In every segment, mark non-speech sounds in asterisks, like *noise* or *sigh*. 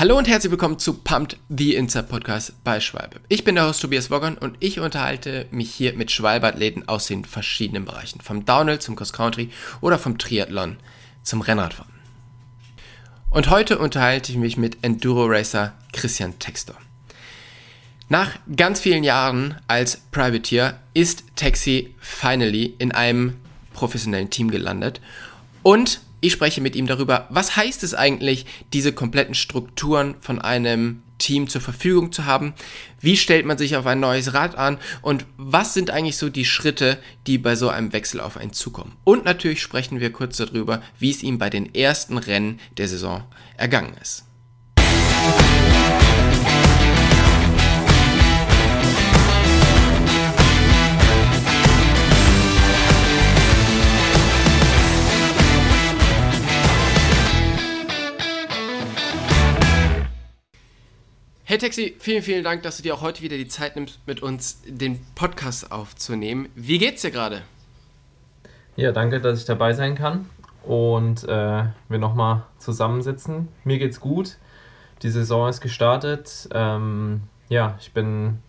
Hallo und herzlich willkommen zu Pumped, the Inside Podcast bei Schwalbe. Ich bin der Host Tobias Woggern und ich unterhalte mich hier mit Schwalbe-Athleten aus den verschiedenen Bereichen. Vom Downhill zum Cross Country oder vom Triathlon zum Rennradfahren. Und heute unterhalte ich mich mit Enduro-Racer Christian Textor. Nach ganz vielen Jahren als Privateer ist Taxi finally in einem professionellen Team gelandet und ich spreche mit ihm darüber, was heißt es eigentlich, diese kompletten Strukturen von einem Team zur Verfügung zu haben? Wie stellt man sich auf ein neues Rad an? Und was sind eigentlich so die Schritte, die bei so einem Wechsel auf einen zukommen? Und natürlich sprechen wir kurz darüber, wie es ihm bei den ersten Rennen der Saison ergangen ist. Hey Taxi, vielen, vielen Dank, dass du dir auch heute wieder die Zeit nimmst, mit uns den Podcast aufzunehmen. Wie geht's dir gerade? Ja, danke, dass ich dabei sein kann und äh, wir nochmal zusammensitzen. Mir geht's gut. Die Saison ist gestartet. Ähm, ja, ich bin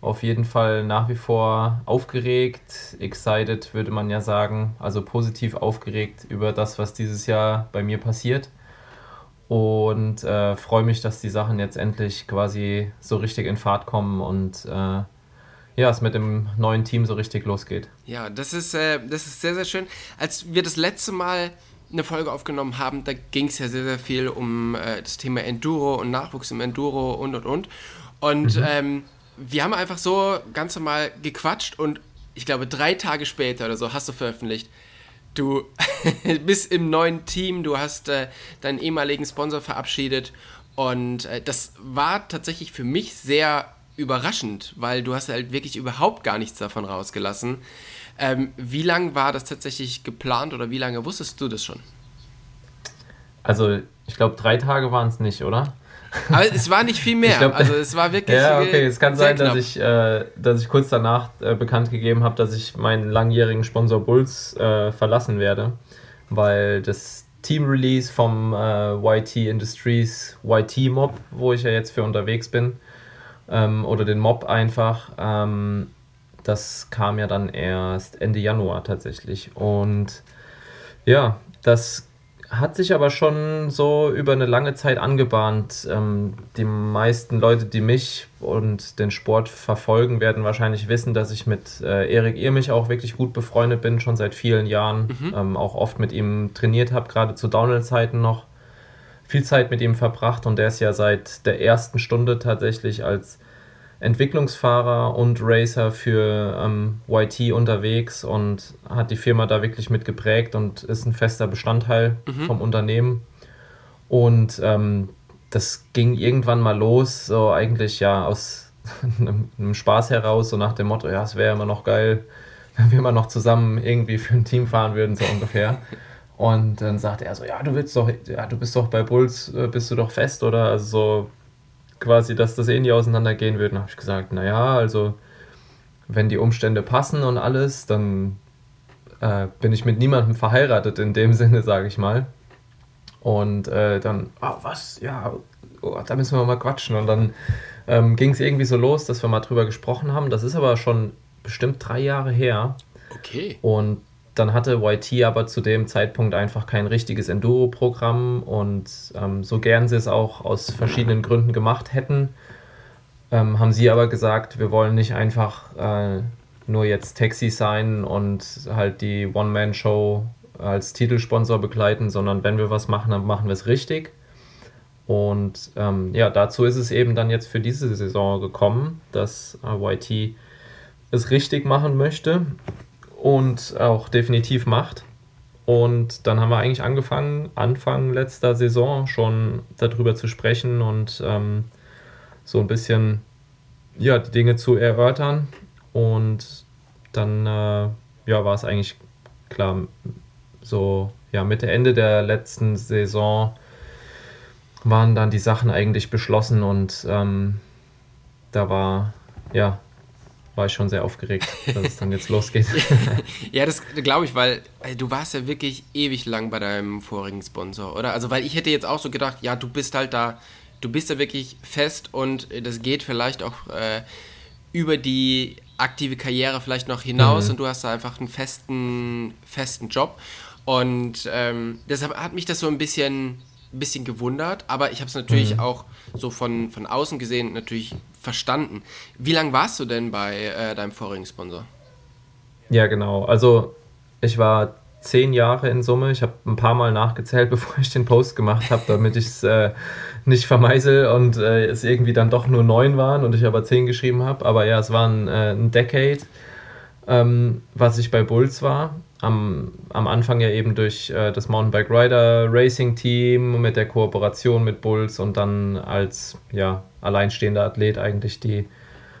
auf jeden Fall nach wie vor aufgeregt, excited würde man ja sagen, also positiv aufgeregt über das, was dieses Jahr bei mir passiert und äh, freue mich, dass die Sachen jetzt endlich quasi so richtig in Fahrt kommen und äh, ja, es mit dem neuen Team so richtig losgeht. Ja, das ist, äh, das ist sehr, sehr schön. Als wir das letzte Mal eine Folge aufgenommen haben, da ging es ja sehr, sehr viel um äh, das Thema Enduro und Nachwuchs im Enduro und und und. Und mhm. ähm, wir haben einfach so ganz normal gequatscht und ich glaube, drei Tage später oder so hast du veröffentlicht, Du *laughs* bist im neuen Team, du hast äh, deinen ehemaligen Sponsor verabschiedet und äh, das war tatsächlich für mich sehr überraschend, weil du hast halt wirklich überhaupt gar nichts davon rausgelassen. Ähm, wie lange war das tatsächlich geplant oder wie lange wusstest du das schon? Also ich glaube drei Tage waren es nicht, oder? Aber es war nicht viel mehr. Glaub, also es war wirklich. Ja, okay. Es kann sein, dass ich, äh, dass ich kurz danach äh, bekannt gegeben habe, dass ich meinen langjährigen Sponsor Bulls äh, verlassen werde, weil das Team Release vom äh, YT Industries YT Mob, wo ich ja jetzt für unterwegs bin, ähm, oder den Mob einfach, ähm, das kam ja dann erst Ende Januar tatsächlich. Und ja, das hat sich aber schon so über eine lange Zeit angebahnt. Ähm, die meisten Leute, die mich und den Sport verfolgen, werden wahrscheinlich wissen, dass ich mit äh, Erik Irmich auch wirklich gut befreundet bin, schon seit vielen Jahren. Mhm. Ähm, auch oft mit ihm trainiert habe, gerade zu Downhill-Zeiten noch. Viel Zeit mit ihm verbracht und der ist ja seit der ersten Stunde tatsächlich als Entwicklungsfahrer und Racer für ähm, YT unterwegs und hat die Firma da wirklich mit geprägt und ist ein fester Bestandteil mhm. vom Unternehmen. Und ähm, das ging irgendwann mal los, so eigentlich ja aus *laughs* einem, einem Spaß heraus, so nach dem Motto, ja, es wäre immer noch geil, *laughs* wenn wir mal noch zusammen irgendwie für ein Team fahren würden, so ungefähr. Und dann sagte er so, ja, du willst doch, ja, du bist doch bei Bulls, äh, bist du doch fest, oder? Also so quasi, dass das eh nie auseinandergehen wird. Dann habe ich gesagt, naja, also wenn die Umstände passen und alles, dann äh, bin ich mit niemandem verheiratet in dem *laughs* Sinne, sage ich mal. Und äh, dann, ah, was, ja, oh, da müssen wir mal quatschen. Und dann ähm, ging es irgendwie so los, dass wir mal drüber gesprochen haben. Das ist aber schon bestimmt drei Jahre her. Okay. Und dann hatte YT aber zu dem Zeitpunkt einfach kein richtiges Enduro-Programm und ähm, so gern sie es auch aus verschiedenen Gründen gemacht hätten, ähm, haben sie aber gesagt, wir wollen nicht einfach äh, nur jetzt Taxi sein und halt die One-Man-Show als Titelsponsor begleiten, sondern wenn wir was machen, dann machen wir es richtig. Und ähm, ja, dazu ist es eben dann jetzt für diese Saison gekommen, dass äh, YT es richtig machen möchte und auch definitiv macht. Und dann haben wir eigentlich angefangen, Anfang letzter Saison schon darüber zu sprechen und ähm, so ein bisschen ja, die Dinge zu erörtern. Und dann äh, ja, war es eigentlich klar, so ja, Mitte, Ende der letzten Saison waren dann die Sachen eigentlich beschlossen und ähm, da war ja war ich schon sehr aufgeregt, *laughs* dass es dann jetzt losgeht. *laughs* ja, das glaube ich, weil du warst ja wirklich ewig lang bei deinem vorigen Sponsor, oder? Also, weil ich hätte jetzt auch so gedacht, ja, du bist halt da du bist da wirklich fest und das geht vielleicht auch äh, über die aktive Karriere vielleicht noch hinaus mhm. und du hast da einfach einen festen, festen Job. Und ähm, deshalb hat mich das so ein bisschen, bisschen gewundert, aber ich habe es natürlich mhm. auch so von, von außen gesehen natürlich verstanden. Wie lange warst du denn bei äh, deinem vorigen Sponsor? Ja, genau. Also ich war zehn Jahre in Summe. Ich habe ein paar Mal nachgezählt, *laughs* bevor ich den Post gemacht habe, damit ich es äh, nicht vermeisel und äh, es irgendwie dann doch nur neun waren und ich aber zehn geschrieben habe. Aber ja, es waren äh, ein Decade, ähm, was ich bei Bulls war. Am, am Anfang ja eben durch äh, das Mountainbike Rider Racing Team mit der Kooperation mit Bulls und dann als ja, alleinstehender Athlet eigentlich die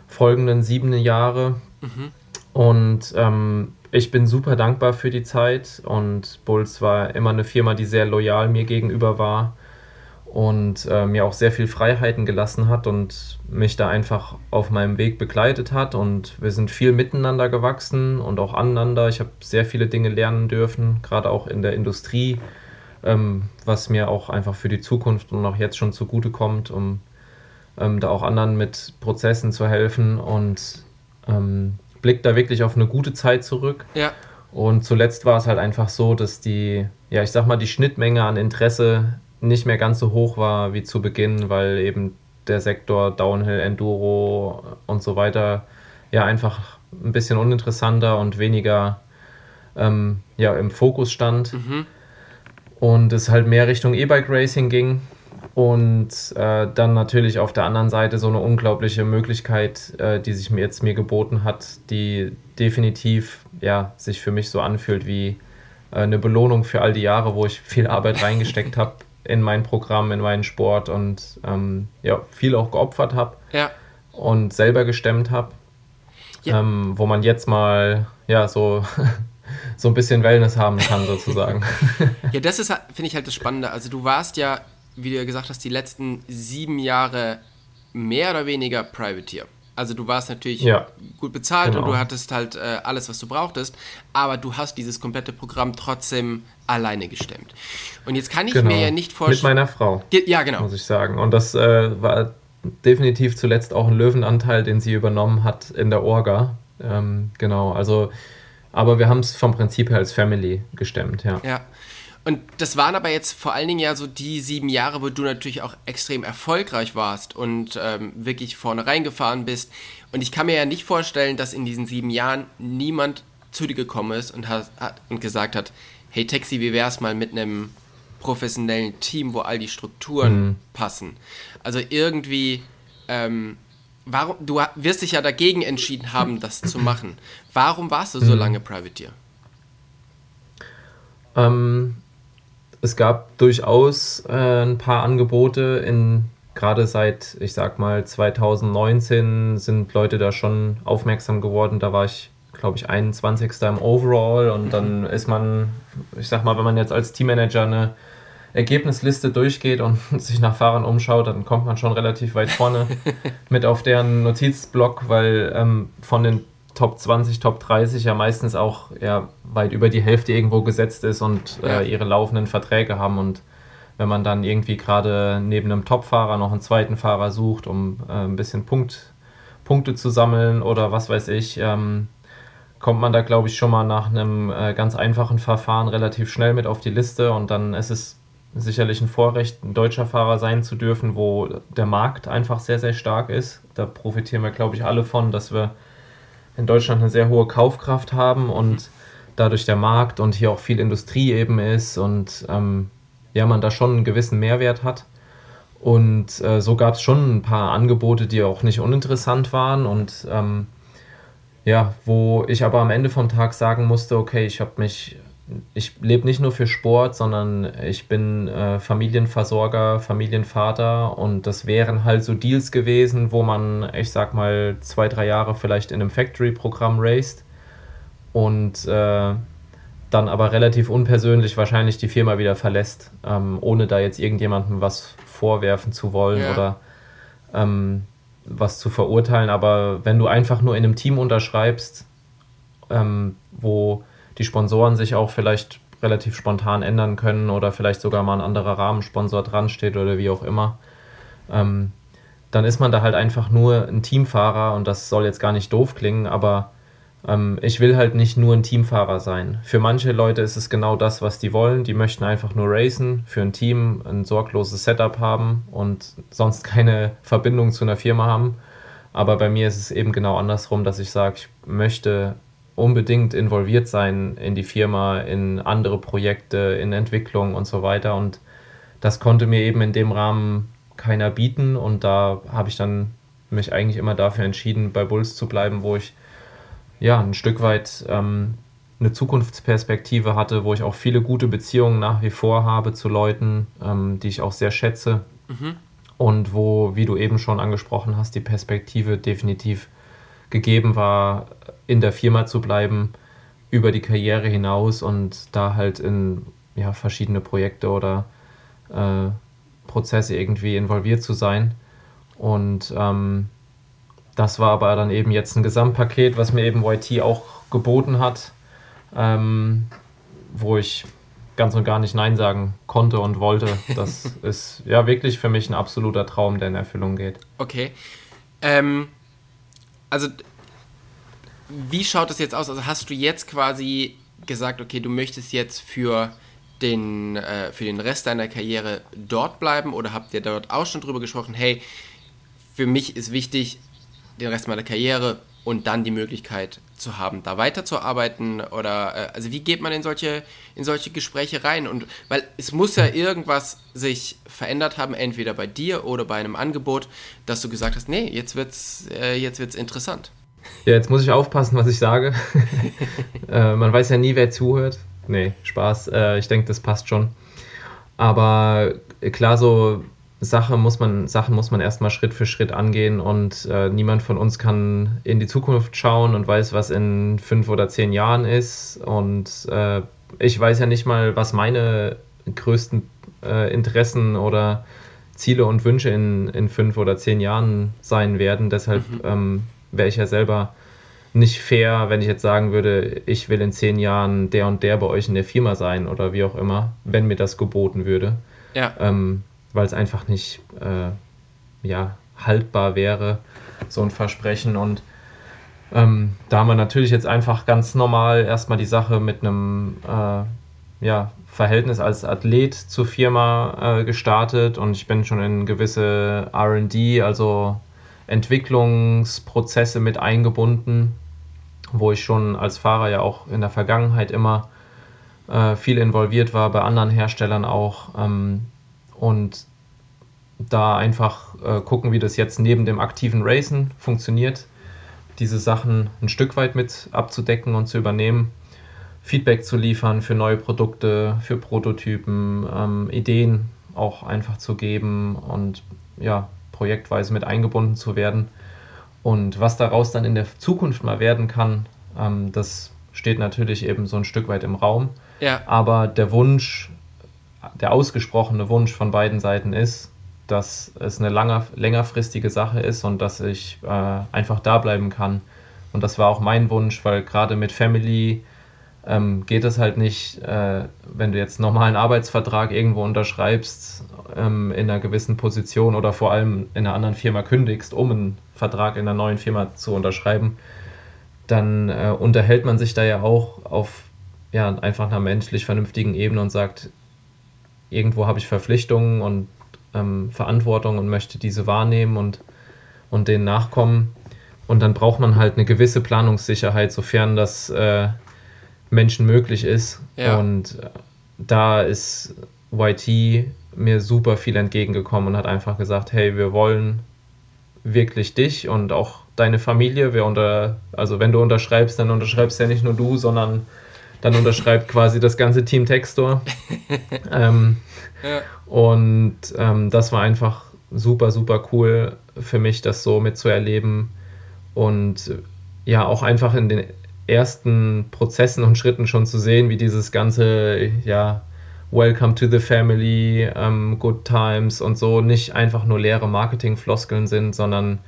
folgenden sieben Jahre. Mhm. Und ähm, ich bin super dankbar für die Zeit und Bulls war immer eine Firma, die sehr loyal mir gegenüber war und äh, mir auch sehr viel Freiheiten gelassen hat und mich da einfach auf meinem Weg begleitet hat und wir sind viel miteinander gewachsen und auch aneinander. Ich habe sehr viele Dinge lernen dürfen, gerade auch in der Industrie, ähm, was mir auch einfach für die Zukunft und auch jetzt schon zugute kommt, um ähm, da auch anderen mit Prozessen zu helfen und ähm, blickt da wirklich auf eine gute Zeit zurück. Ja. Und zuletzt war es halt einfach so, dass die, ja, ich sag mal, die Schnittmenge an Interesse nicht mehr ganz so hoch war wie zu Beginn, weil eben der Sektor Downhill, Enduro und so weiter ja einfach ein bisschen uninteressanter und weniger ähm, ja, im Fokus stand. Mhm. Und es halt mehr Richtung E-Bike Racing ging. Und äh, dann natürlich auf der anderen Seite so eine unglaubliche Möglichkeit, äh, die sich mir jetzt mir geboten hat, die definitiv ja, sich für mich so anfühlt wie äh, eine Belohnung für all die Jahre, wo ich viel Arbeit *laughs* reingesteckt habe in mein Programm, in meinen Sport und ähm, ja, viel auch geopfert habe ja. und selber gestemmt habe. Ja. Ähm, wo man jetzt mal ja so *laughs* so ein bisschen Wellness haben kann, sozusagen. ja, das ist, finde ich halt das Spannende. Also du warst ja wie du ja gesagt hast, die letzten sieben Jahre mehr oder weniger Privateer. Also du warst natürlich ja, gut bezahlt genau. und du hattest halt äh, alles, was du brauchtest, aber du hast dieses komplette Programm trotzdem alleine gestemmt. Und jetzt kann ich genau. mir ja nicht vorstellen. Mit meiner Frau. Ja, genau. Muss ich sagen. Und das äh, war definitiv zuletzt auch ein Löwenanteil, den sie übernommen hat in der Orga. Ähm, genau, also, aber wir haben es vom Prinzip her als Family gestemmt, ja. Ja. Und das waren aber jetzt vor allen Dingen ja so die sieben Jahre, wo du natürlich auch extrem erfolgreich warst und ähm, wirklich vorne reingefahren bist. Und ich kann mir ja nicht vorstellen, dass in diesen sieben Jahren niemand zu dir gekommen ist und, hat, hat und gesagt hat, hey Taxi, wie wär's mal mit einem professionellen Team, wo all die Strukturen mhm. passen. Also irgendwie, ähm, warum, du wirst dich ja dagegen entschieden haben, das zu machen. Warum warst du so mhm. lange Privateer? Ähm, es gab durchaus äh, ein paar Angebote in gerade seit, ich sag mal, 2019 sind Leute da schon aufmerksam geworden. Da war ich, glaube ich, 21. im Overall und dann ist man, ich sag mal, wenn man jetzt als Teammanager eine Ergebnisliste durchgeht und *laughs* sich nach Fahrern umschaut, dann kommt man schon relativ weit vorne *laughs* mit auf deren Notizblock, weil ähm, von den Top 20, Top 30 ja meistens auch ja, weit über die Hälfte irgendwo gesetzt ist und äh, ihre laufenden Verträge haben. Und wenn man dann irgendwie gerade neben einem Top-Fahrer noch einen zweiten Fahrer sucht, um äh, ein bisschen Punkt, Punkte zu sammeln oder was weiß ich, ähm, kommt man da, glaube ich, schon mal nach einem äh, ganz einfachen Verfahren relativ schnell mit auf die Liste und dann ist es sicherlich ein Vorrecht, ein deutscher Fahrer sein zu dürfen, wo der Markt einfach sehr, sehr stark ist. Da profitieren wir, glaube ich, alle von, dass wir in Deutschland eine sehr hohe Kaufkraft haben und dadurch der Markt und hier auch viel Industrie eben ist und ähm, ja, man da schon einen gewissen Mehrwert hat. Und äh, so gab es schon ein paar Angebote, die auch nicht uninteressant waren und ähm, ja, wo ich aber am Ende vom Tag sagen musste, okay, ich habe mich ich lebe nicht nur für Sport, sondern ich bin äh, Familienversorger, Familienvater und das wären halt so Deals gewesen, wo man, ich sag mal, zwei, drei Jahre vielleicht in einem Factory-Programm raced und äh, dann aber relativ unpersönlich wahrscheinlich die Firma wieder verlässt, ähm, ohne da jetzt irgendjemandem was vorwerfen zu wollen ja. oder ähm, was zu verurteilen. Aber wenn du einfach nur in einem Team unterschreibst, ähm, wo die Sponsoren sich auch vielleicht relativ spontan ändern können oder vielleicht sogar mal ein anderer Rahmensponsor dran steht oder wie auch immer, ähm, dann ist man da halt einfach nur ein Teamfahrer und das soll jetzt gar nicht doof klingen, aber ähm, ich will halt nicht nur ein Teamfahrer sein. Für manche Leute ist es genau das, was die wollen. Die möchten einfach nur racen, für ein Team ein sorgloses Setup haben und sonst keine Verbindung zu einer Firma haben. Aber bei mir ist es eben genau andersrum, dass ich sage, ich möchte unbedingt involviert sein in die Firma, in andere Projekte, in Entwicklung und so weiter. Und das konnte mir eben in dem Rahmen keiner bieten. Und da habe ich dann mich eigentlich immer dafür entschieden, bei Bulls zu bleiben, wo ich ja, ein Stück weit ähm, eine Zukunftsperspektive hatte, wo ich auch viele gute Beziehungen nach wie vor habe zu Leuten, ähm, die ich auch sehr schätze. Mhm. Und wo, wie du eben schon angesprochen hast, die Perspektive definitiv gegeben war, in der Firma zu bleiben, über die Karriere hinaus und da halt in ja, verschiedene Projekte oder äh, Prozesse irgendwie involviert zu sein. Und ähm, das war aber dann eben jetzt ein Gesamtpaket, was mir eben YT auch geboten hat, ähm, wo ich ganz und gar nicht Nein sagen konnte und wollte. Das *laughs* ist ja wirklich für mich ein absoluter Traum, der in Erfüllung geht. Okay. Ähm, also, wie schaut das jetzt aus? Also, hast du jetzt quasi gesagt, okay, du möchtest jetzt für den, äh, für den Rest deiner Karriere dort bleiben oder habt ihr dort auch schon drüber gesprochen, hey, für mich ist wichtig, den Rest meiner Karriere und dann die Möglichkeit zu haben, da weiterzuarbeiten oder äh, also wie geht man in solche in solche Gespräche rein und weil es muss ja irgendwas sich verändert haben, entweder bei dir oder bei einem Angebot, dass du gesagt hast, nee, jetzt wird's äh, jetzt wird's interessant. Ja, jetzt muss ich aufpassen, was ich sage. *laughs* äh, man weiß ja nie, wer zuhört. Nee, Spaß. Äh, ich denke, das passt schon. Aber klar, so Sache muss man, Sachen muss man erstmal Schritt für Schritt angehen und äh, niemand von uns kann in die Zukunft schauen und weiß, was in fünf oder zehn Jahren ist. Und äh, ich weiß ja nicht mal, was meine größten äh, Interessen oder Ziele und Wünsche in, in fünf oder zehn Jahren sein werden. Deshalb mhm. ähm, wäre ich ja selber nicht fair, wenn ich jetzt sagen würde, ich will in zehn Jahren der und der bei euch in der Firma sein oder wie auch immer, wenn mir das geboten würde. Ja. Ähm, weil es einfach nicht äh, ja, haltbar wäre, so ein Versprechen. Und ähm, da haben wir natürlich jetzt einfach ganz normal erstmal die Sache mit einem äh, ja, Verhältnis als Athlet zur Firma äh, gestartet und ich bin schon in gewisse RD, also Entwicklungsprozesse mit eingebunden, wo ich schon als Fahrer ja auch in der Vergangenheit immer äh, viel involviert war, bei anderen Herstellern auch. Ähm, und da einfach äh, gucken, wie das jetzt neben dem aktiven Racen funktioniert, diese Sachen ein Stück weit mit abzudecken und zu übernehmen, Feedback zu liefern für neue Produkte, für Prototypen, ähm, Ideen auch einfach zu geben und ja, projektweise mit eingebunden zu werden. Und was daraus dann in der Zukunft mal werden kann, ähm, das steht natürlich eben so ein Stück weit im Raum. Ja. Aber der Wunsch, der ausgesprochene Wunsch von beiden Seiten ist, dass es eine langer, längerfristige Sache ist und dass ich äh, einfach da bleiben kann. Und das war auch mein Wunsch, weil gerade mit Family ähm, geht es halt nicht, äh, wenn du jetzt normalen Arbeitsvertrag irgendwo unterschreibst, ähm, in einer gewissen Position oder vor allem in einer anderen Firma kündigst, um einen Vertrag in einer neuen Firma zu unterschreiben, dann äh, unterhält man sich da ja auch auf ja, einfach einer menschlich vernünftigen Ebene und sagt, irgendwo habe ich Verpflichtungen und ähm, Verantwortung und möchte diese wahrnehmen und, und denen nachkommen. Und dann braucht man halt eine gewisse Planungssicherheit, sofern das äh, Menschen möglich ist. Ja. Und äh, da ist YT mir super viel entgegengekommen und hat einfach gesagt, hey, wir wollen wirklich dich und auch deine Familie. Wir unter, also wenn du unterschreibst, dann unterschreibst ja nicht nur du, sondern dann unterschreibt quasi das ganze Team Textor. *laughs* ähm, ja. Und ähm, das war einfach super, super cool für mich, das so mitzuerleben und ja, auch einfach in den ersten Prozessen und Schritten schon zu sehen, wie dieses ganze, ja, Welcome to the Family, ähm, Good Times und so nicht einfach nur leere Marketingfloskeln sind, sondern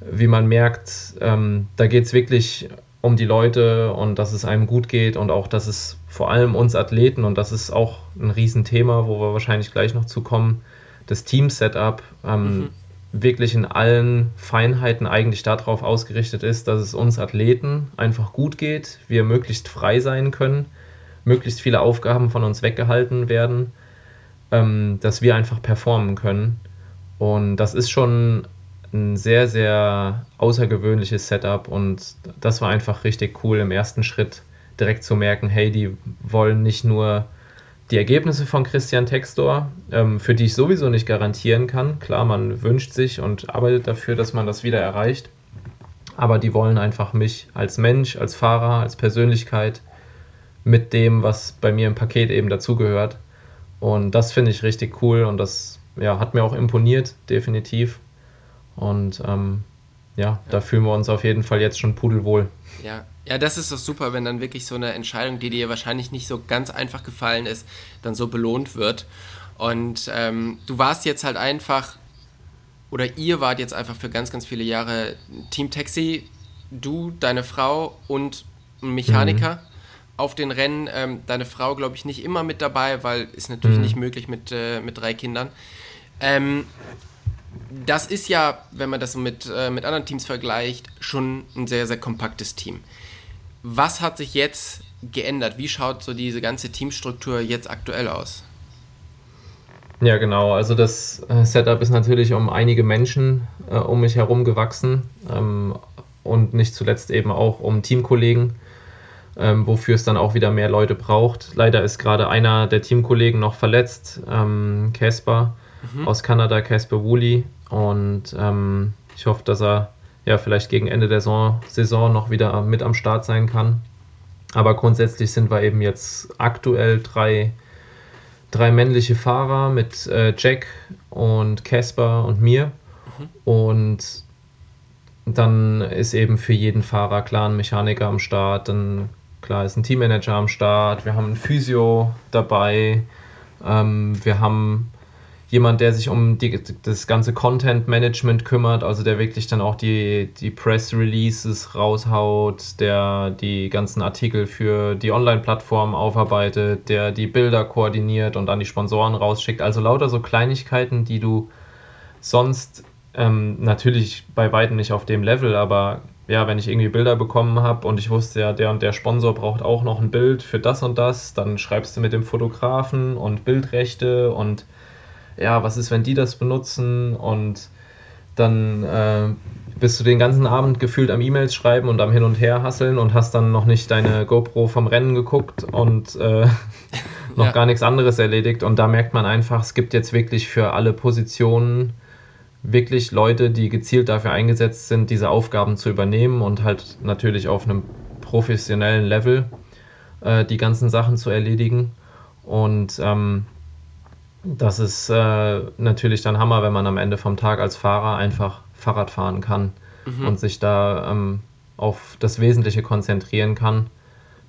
wie man merkt, ähm, da geht es wirklich um die Leute und dass es einem gut geht und auch, dass es vor allem uns Athleten, und das ist auch ein Riesenthema, wo wir wahrscheinlich gleich noch zu kommen, das Team-Setup ähm, mhm. wirklich in allen Feinheiten eigentlich darauf ausgerichtet ist, dass es uns Athleten einfach gut geht, wir möglichst frei sein können, möglichst viele Aufgaben von uns weggehalten werden, ähm, dass wir einfach performen können. Und das ist schon ein sehr, sehr außergewöhnliches Setup und das war einfach richtig cool im ersten Schritt direkt zu merken, hey, die wollen nicht nur die Ergebnisse von Christian Textor, ähm, für die ich sowieso nicht garantieren kann. Klar, man wünscht sich und arbeitet dafür, dass man das wieder erreicht. Aber die wollen einfach mich als Mensch, als Fahrer, als Persönlichkeit mit dem, was bei mir im Paket eben dazugehört. Und das finde ich richtig cool und das ja, hat mir auch imponiert, definitiv. Und ähm, ja, ja, da fühlen wir uns auf jeden Fall jetzt schon pudelwohl. Ja, ja, das ist doch super, wenn dann wirklich so eine Entscheidung, die dir wahrscheinlich nicht so ganz einfach gefallen ist, dann so belohnt wird. Und ähm, du warst jetzt halt einfach, oder ihr wart jetzt einfach für ganz, ganz viele Jahre Team Taxi, du, deine Frau und ein Mechaniker. Mhm. Auf den Rennen, ähm, deine Frau, glaube ich, nicht immer mit dabei, weil ist natürlich mhm. nicht möglich mit, äh, mit drei Kindern. Ähm, das ist ja, wenn man das mit, äh, mit anderen Teams vergleicht, schon ein sehr, sehr kompaktes Team. Was hat sich jetzt geändert? Wie schaut so diese ganze Teamstruktur jetzt aktuell aus? Ja, genau. Also das äh, Setup ist natürlich um einige Menschen äh, um mich herum gewachsen ähm, und nicht zuletzt eben auch um Teamkollegen, ähm, wofür es dann auch wieder mehr Leute braucht. Leider ist gerade einer der Teamkollegen noch verletzt, Casper ähm, mhm. aus Kanada, Casper Woolley. Und ähm, ich hoffe, dass er ja, vielleicht gegen Ende der Saison, Saison noch wieder mit am Start sein kann. Aber grundsätzlich sind wir eben jetzt aktuell drei, drei männliche Fahrer mit äh, Jack und Casper und mir. Mhm. Und dann ist eben für jeden Fahrer klar ein Mechaniker am Start, dann klar ist ein Teammanager am Start, wir haben ein Physio dabei, ähm, wir haben jemand, der sich um die, das ganze Content Management kümmert, also der wirklich dann auch die, die Press Releases raushaut, der die ganzen Artikel für die Online-Plattform aufarbeitet, der die Bilder koordiniert und an die Sponsoren rausschickt. Also lauter so Kleinigkeiten, die du sonst ähm, natürlich bei weitem nicht auf dem Level, aber ja, wenn ich irgendwie Bilder bekommen habe und ich wusste ja, der und der Sponsor braucht auch noch ein Bild für das und das, dann schreibst du mit dem Fotografen und Bildrechte und ja, was ist, wenn die das benutzen und dann äh, bist du den ganzen Abend gefühlt am E-Mails schreiben und am Hin und Her hasseln und hast dann noch nicht deine GoPro vom Rennen geguckt und äh, *laughs* noch ja. gar nichts anderes erledigt. Und da merkt man einfach, es gibt jetzt wirklich für alle Positionen wirklich Leute, die gezielt dafür eingesetzt sind, diese Aufgaben zu übernehmen und halt natürlich auf einem professionellen Level äh, die ganzen Sachen zu erledigen. Und ähm, das ist äh, natürlich dann Hammer, wenn man am Ende vom Tag als Fahrer einfach Fahrrad fahren kann mhm. und sich da ähm, auf das Wesentliche konzentrieren kann.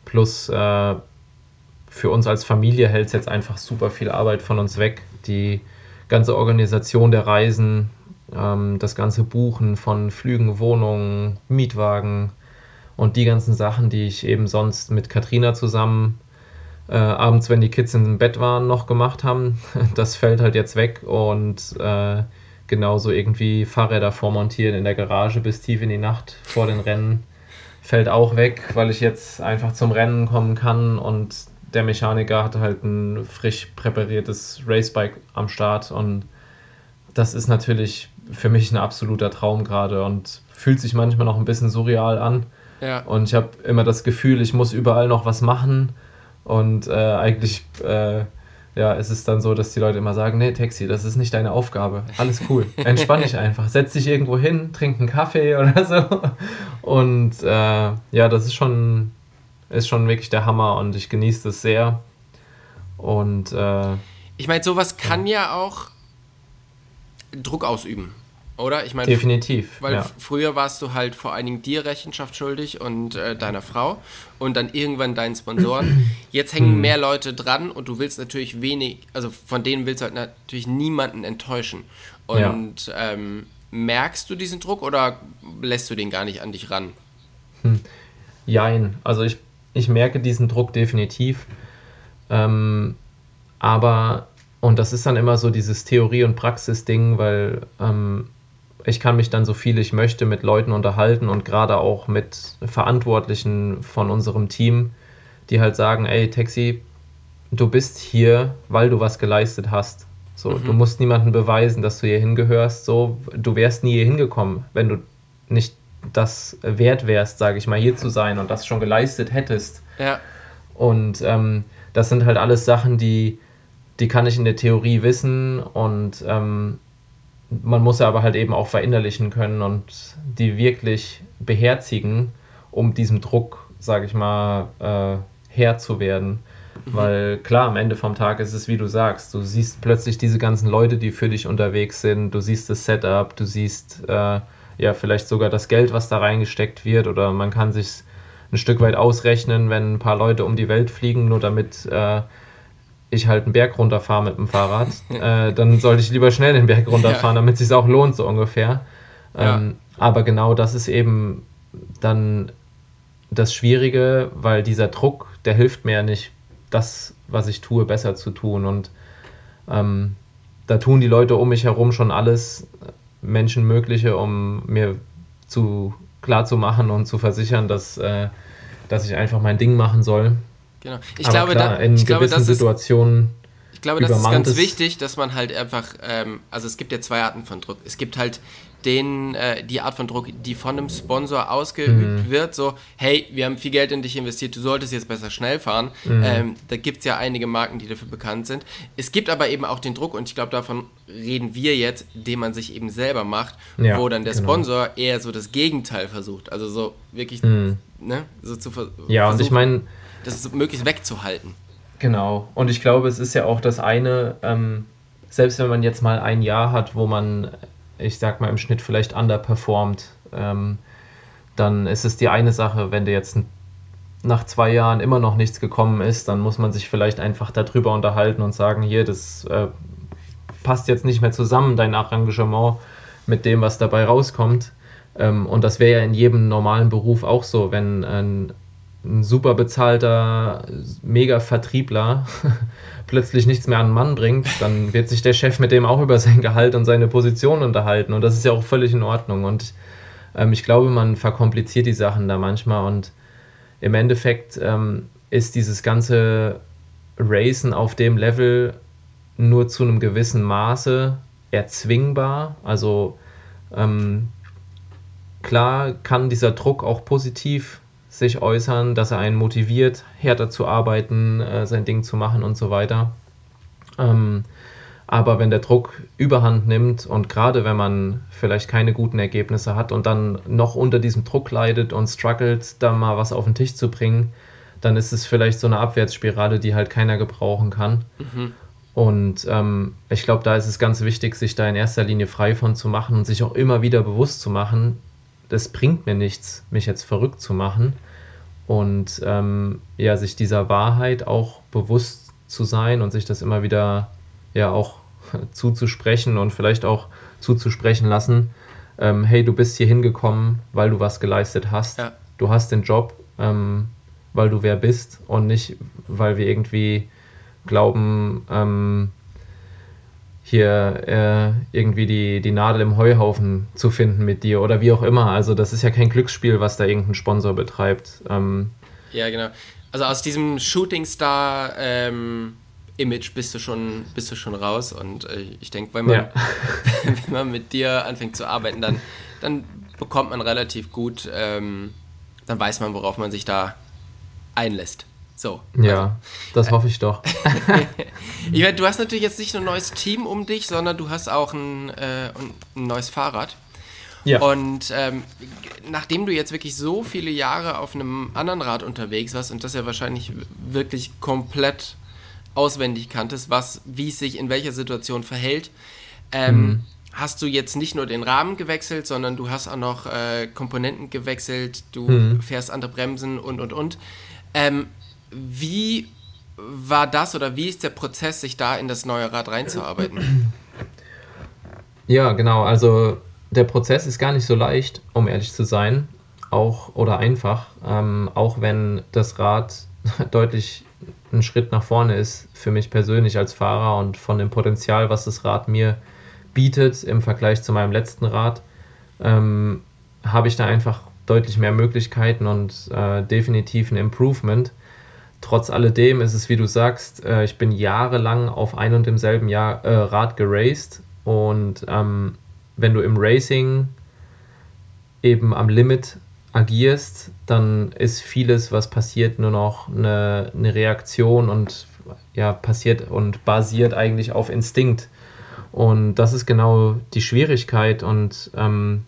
Plus äh, für uns als Familie hält es jetzt einfach super viel Arbeit von uns weg. Die ganze Organisation der Reisen, ähm, das ganze Buchen von Flügen, Wohnungen, Mietwagen und die ganzen Sachen, die ich eben sonst mit Katrina zusammen äh, abends, wenn die Kids im Bett waren, noch gemacht haben. *laughs* Das fällt halt jetzt weg und äh, genauso irgendwie Fahrräder vormontieren in der Garage bis tief in die Nacht vor den Rennen fällt auch weg, weil ich jetzt einfach zum Rennen kommen kann und der Mechaniker hat halt ein frisch präpariertes Racebike am Start und das ist natürlich für mich ein absoluter Traum gerade und fühlt sich manchmal noch ein bisschen surreal an. Ja. Und ich habe immer das Gefühl, ich muss überall noch was machen und äh, eigentlich, äh, ja, es ist dann so, dass die Leute immer sagen, nee, Taxi, das ist nicht deine Aufgabe. Alles cool. *laughs* Entspann dich einfach. Setz dich irgendwo hin, trink einen Kaffee *laughs* oder so. Und äh, ja, das ist schon, ist schon wirklich der Hammer und ich genieße das sehr. Und äh, ich meine, sowas kann ja. ja auch Druck ausüben. Oder? Ich meine, definitiv. Weil ja. früher warst du halt vor allen Dingen dir Rechenschaft schuldig und äh, deiner Frau und dann irgendwann deinen Sponsoren. Jetzt hängen mhm. mehr Leute dran und du willst natürlich wenig, also von denen willst du halt natürlich niemanden enttäuschen. Und ja. ähm, merkst du diesen Druck oder lässt du den gar nicht an dich ran? Hm. Jein. Also ich, ich merke diesen Druck definitiv. Ähm, aber und das ist dann immer so dieses Theorie- und Praxis-Ding, weil ähm, ich kann mich dann so viel ich möchte mit Leuten unterhalten und gerade auch mit Verantwortlichen von unserem Team, die halt sagen, ey Taxi, du bist hier, weil du was geleistet hast. So, mhm. du musst niemandem beweisen, dass du hier hingehörst. So, du wärst nie hier hingekommen, wenn du nicht das wert wärst, sage ich mal, hier zu sein und das schon geleistet hättest. Ja. Und ähm, das sind halt alles Sachen, die, die kann ich in der Theorie wissen und ähm, man muss aber halt eben auch verinnerlichen können und die wirklich beherzigen, um diesem Druck, sage ich mal, äh, Herr zu werden. Mhm. Weil klar, am Ende vom Tag ist es, wie du sagst, du siehst plötzlich diese ganzen Leute, die für dich unterwegs sind, du siehst das Setup, du siehst äh, ja vielleicht sogar das Geld, was da reingesteckt wird oder man kann sich ein Stück weit ausrechnen, wenn ein paar Leute um die Welt fliegen, nur damit äh, ich halt einen Berg runterfahre mit dem Fahrrad, *laughs* äh, dann sollte ich lieber schnell den Berg runterfahren, ja. damit es sich auch lohnt, so ungefähr. Ähm, ja. Aber genau das ist eben dann das Schwierige, weil dieser Druck, der hilft mir ja nicht, das, was ich tue, besser zu tun. Und ähm, da tun die Leute um mich herum schon alles Menschenmögliche, um mir zu klar zu machen und zu versichern, dass, äh, dass ich einfach mein Ding machen soll. Genau. Ich Aber glaube, klar, da, in ich gewissen glaube, Situationen. ich glaube, das ist ganz wichtig, dass man halt einfach, ähm, also es gibt ja zwei Arten von Druck. Es gibt halt den, äh, die Art von Druck, die von einem Sponsor ausgeübt mhm. wird, so, hey, wir haben viel Geld in dich investiert, du solltest jetzt besser schnell fahren. Mhm. Ähm, da gibt es ja einige Marken, die dafür bekannt sind. Es gibt aber eben auch den Druck, und ich glaube, davon reden wir jetzt, den man sich eben selber macht, ja, wo dann der genau. Sponsor eher so das Gegenteil versucht. Also so wirklich, mhm. ne, so zu ver Ja, und ich meine, das so möglichst wegzuhalten. Genau. Und ich glaube, es ist ja auch das eine, ähm, selbst wenn man jetzt mal ein Jahr hat, wo man, ich sag mal, im Schnitt vielleicht underperformt, ähm, dann ist es die eine Sache, wenn du jetzt nach zwei Jahren immer noch nichts gekommen ist, dann muss man sich vielleicht einfach darüber unterhalten und sagen, hier, das äh, passt jetzt nicht mehr zusammen, dein Engagement mit dem, was dabei rauskommt. Ähm, und das wäre ja in jedem normalen Beruf auch so, wenn ein ein super bezahlter Mega-Vertriebler *laughs* plötzlich nichts mehr an den Mann bringt, dann wird sich der Chef mit dem auch über sein Gehalt und seine Position unterhalten. Und das ist ja auch völlig in Ordnung. Und ähm, ich glaube, man verkompliziert die Sachen da manchmal. Und im Endeffekt ähm, ist dieses ganze Racen auf dem Level nur zu einem gewissen Maße erzwingbar. Also ähm, klar kann dieser Druck auch positiv sich äußern, dass er einen motiviert, härter zu arbeiten, äh, sein Ding zu machen und so weiter. Ähm, aber wenn der Druck überhand nimmt und gerade wenn man vielleicht keine guten Ergebnisse hat und dann noch unter diesem Druck leidet und struggelt, da mal was auf den Tisch zu bringen, dann ist es vielleicht so eine Abwärtsspirale, die halt keiner gebrauchen kann. Mhm. Und ähm, ich glaube, da ist es ganz wichtig, sich da in erster Linie frei von zu machen und sich auch immer wieder bewusst zu machen, das bringt mir nichts, mich jetzt verrückt zu machen. Und ähm, ja, sich dieser Wahrheit auch bewusst zu sein und sich das immer wieder ja auch *laughs* zuzusprechen und vielleicht auch zuzusprechen lassen. Ähm, hey, du bist hier hingekommen, weil du was geleistet hast. Ja. Du hast den Job, ähm, weil du wer bist und nicht, weil wir irgendwie glauben, ähm, hier äh, irgendwie die, die Nadel im Heuhaufen zu finden mit dir oder wie auch immer. Also das ist ja kein Glücksspiel, was da irgendein Sponsor betreibt. Ähm, ja, genau. Also aus diesem Shooting Star ähm, Image bist du schon, bist du schon raus und äh, ich denke, wenn man, ja. *laughs* wenn man mit dir anfängt zu arbeiten, dann, dann bekommt man relativ gut, ähm, dann weiß man, worauf man sich da einlässt. So. Ja, also, das hoffe ich doch. *laughs* ich meine, du hast natürlich jetzt nicht nur ein neues Team um dich, sondern du hast auch ein, äh, ein neues Fahrrad. Ja. Und ähm, nachdem du jetzt wirklich so viele Jahre auf einem anderen Rad unterwegs warst und das ja wahrscheinlich wirklich komplett auswendig kanntest, was, wie es sich in welcher Situation verhält, ähm, mhm. hast du jetzt nicht nur den Rahmen gewechselt, sondern du hast auch noch äh, Komponenten gewechselt, du mhm. fährst andere Bremsen und und und. Ähm, wie war das oder wie ist der Prozess, sich da in das neue Rad reinzuarbeiten? Ja, genau. Also der Prozess ist gar nicht so leicht, um ehrlich zu sein, auch oder einfach, ähm, auch wenn das Rad *laughs* deutlich ein Schritt nach vorne ist für mich persönlich als Fahrer und von dem Potenzial, was das Rad mir bietet im Vergleich zu meinem letzten Rad, ähm, habe ich da einfach deutlich mehr Möglichkeiten und äh, definitiv ein Improvement. Trotz alledem ist es, wie du sagst, äh, ich bin jahrelang auf ein und demselben Jahr, äh, Rad geraced und ähm, wenn du im Racing eben am Limit agierst, dann ist vieles, was passiert, nur noch eine, eine Reaktion und ja, passiert und basiert eigentlich auf Instinkt. Und das ist genau die Schwierigkeit und ähm,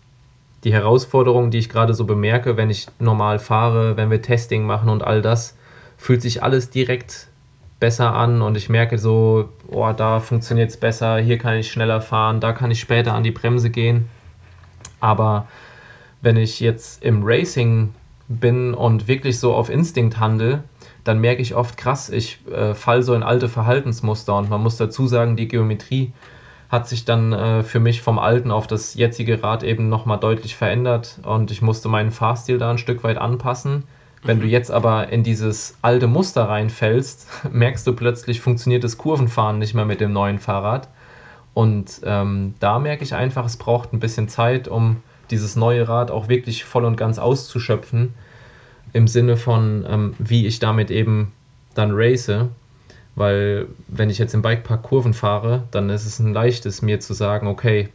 die Herausforderung, die ich gerade so bemerke, wenn ich normal fahre, wenn wir Testing machen und all das, fühlt sich alles direkt besser an und ich merke so, oh, da funktioniert es besser, hier kann ich schneller fahren, da kann ich später an die Bremse gehen. Aber wenn ich jetzt im Racing bin und wirklich so auf Instinkt handle, dann merke ich oft krass, ich äh, fall so in alte Verhaltensmuster und man muss dazu sagen, die Geometrie hat sich dann äh, für mich vom alten auf das jetzige Rad eben nochmal deutlich verändert und ich musste meinen Fahrstil da ein Stück weit anpassen. Wenn du mhm. jetzt aber in dieses alte Muster reinfällst, *laughs* merkst du plötzlich, funktioniert das Kurvenfahren nicht mehr mit dem neuen Fahrrad. Und ähm, da merke ich einfach, es braucht ein bisschen Zeit, um dieses neue Rad auch wirklich voll und ganz auszuschöpfen. Im Sinne von, ähm, wie ich damit eben dann race. Weil wenn ich jetzt im Bikepark Kurven fahre, dann ist es ein leichtes, mir zu sagen, okay,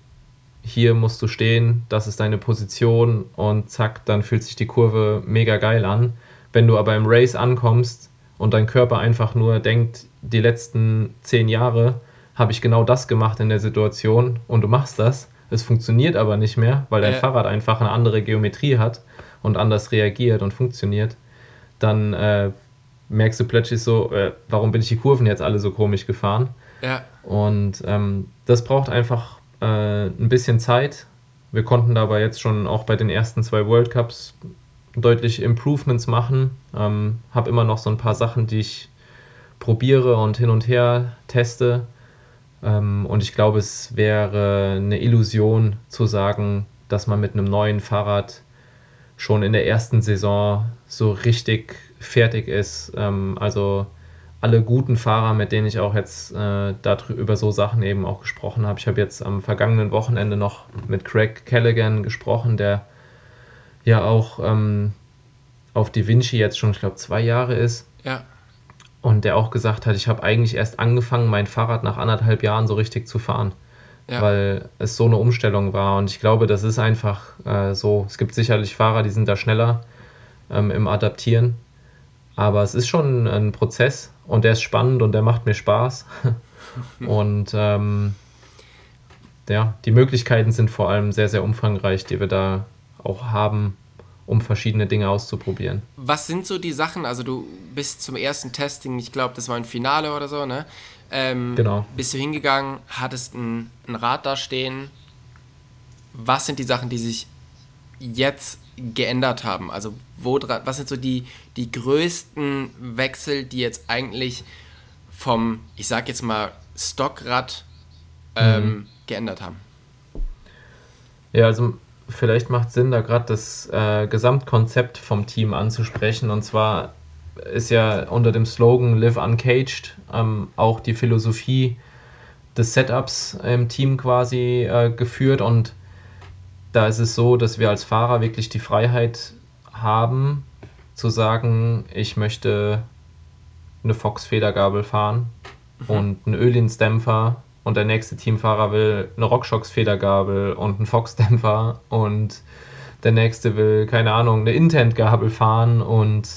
hier musst du stehen, das ist deine Position und zack, dann fühlt sich die Kurve mega geil an. Wenn du aber im Race ankommst und dein Körper einfach nur denkt, die letzten zehn Jahre habe ich genau das gemacht in der Situation und du machst das, es funktioniert aber nicht mehr, weil dein äh. Fahrrad einfach eine andere Geometrie hat und anders reagiert und funktioniert, dann äh, merkst du plötzlich so, äh, warum bin ich die Kurven jetzt alle so komisch gefahren? Ja. Und ähm, das braucht einfach äh, ein bisschen Zeit. Wir konnten dabei jetzt schon auch bei den ersten zwei World Cups deutlich Improvements machen. Ähm, habe immer noch so ein paar Sachen, die ich probiere und hin und her teste. Ähm, und ich glaube, es wäre eine Illusion zu sagen, dass man mit einem neuen Fahrrad schon in der ersten Saison so richtig fertig ist. Ähm, also alle guten Fahrer, mit denen ich auch jetzt äh, über so Sachen eben auch gesprochen habe. Ich habe jetzt am vergangenen Wochenende noch mit Craig Callaghan gesprochen, der ja auch ähm, auf Da Vinci jetzt schon, ich glaube, zwei Jahre ist. Ja. Und der auch gesagt hat, ich habe eigentlich erst angefangen, mein Fahrrad nach anderthalb Jahren so richtig zu fahren. Ja. Weil es so eine Umstellung war. Und ich glaube, das ist einfach äh, so. Es gibt sicherlich Fahrer, die sind da schneller ähm, im Adaptieren. Aber es ist schon ein Prozess und der ist spannend und der macht mir Spaß. *laughs* und ähm, ja, die Möglichkeiten sind vor allem sehr, sehr umfangreich, die wir da auch haben, um verschiedene Dinge auszuprobieren. Was sind so die Sachen? Also du bist zum ersten Testing, ich glaube, das war ein Finale oder so, ne? Ähm, genau. Bist du hingegangen, hattest ein, ein Rad da stehen. Was sind die Sachen, die sich jetzt geändert haben? Also wo was sind so die, die größten Wechsel, die jetzt eigentlich vom, ich sag jetzt mal, Stockrad ähm, mhm. geändert haben? Ja, also vielleicht macht Sinn, da gerade das äh, Gesamtkonzept vom Team anzusprechen. Und zwar ist ja unter dem Slogan Live Uncaged ähm, auch die Philosophie des Setups im Team quasi äh, geführt und da ist es so, dass wir als Fahrer wirklich die Freiheit haben, zu sagen, ich möchte eine Fox-Federgabel fahren mhm. und einen Ölinsdämpfer und der nächste Teamfahrer will eine Rockshox-Federgabel und einen Fox-Dämpfer und der nächste will, keine Ahnung, eine Intent-Gabel fahren und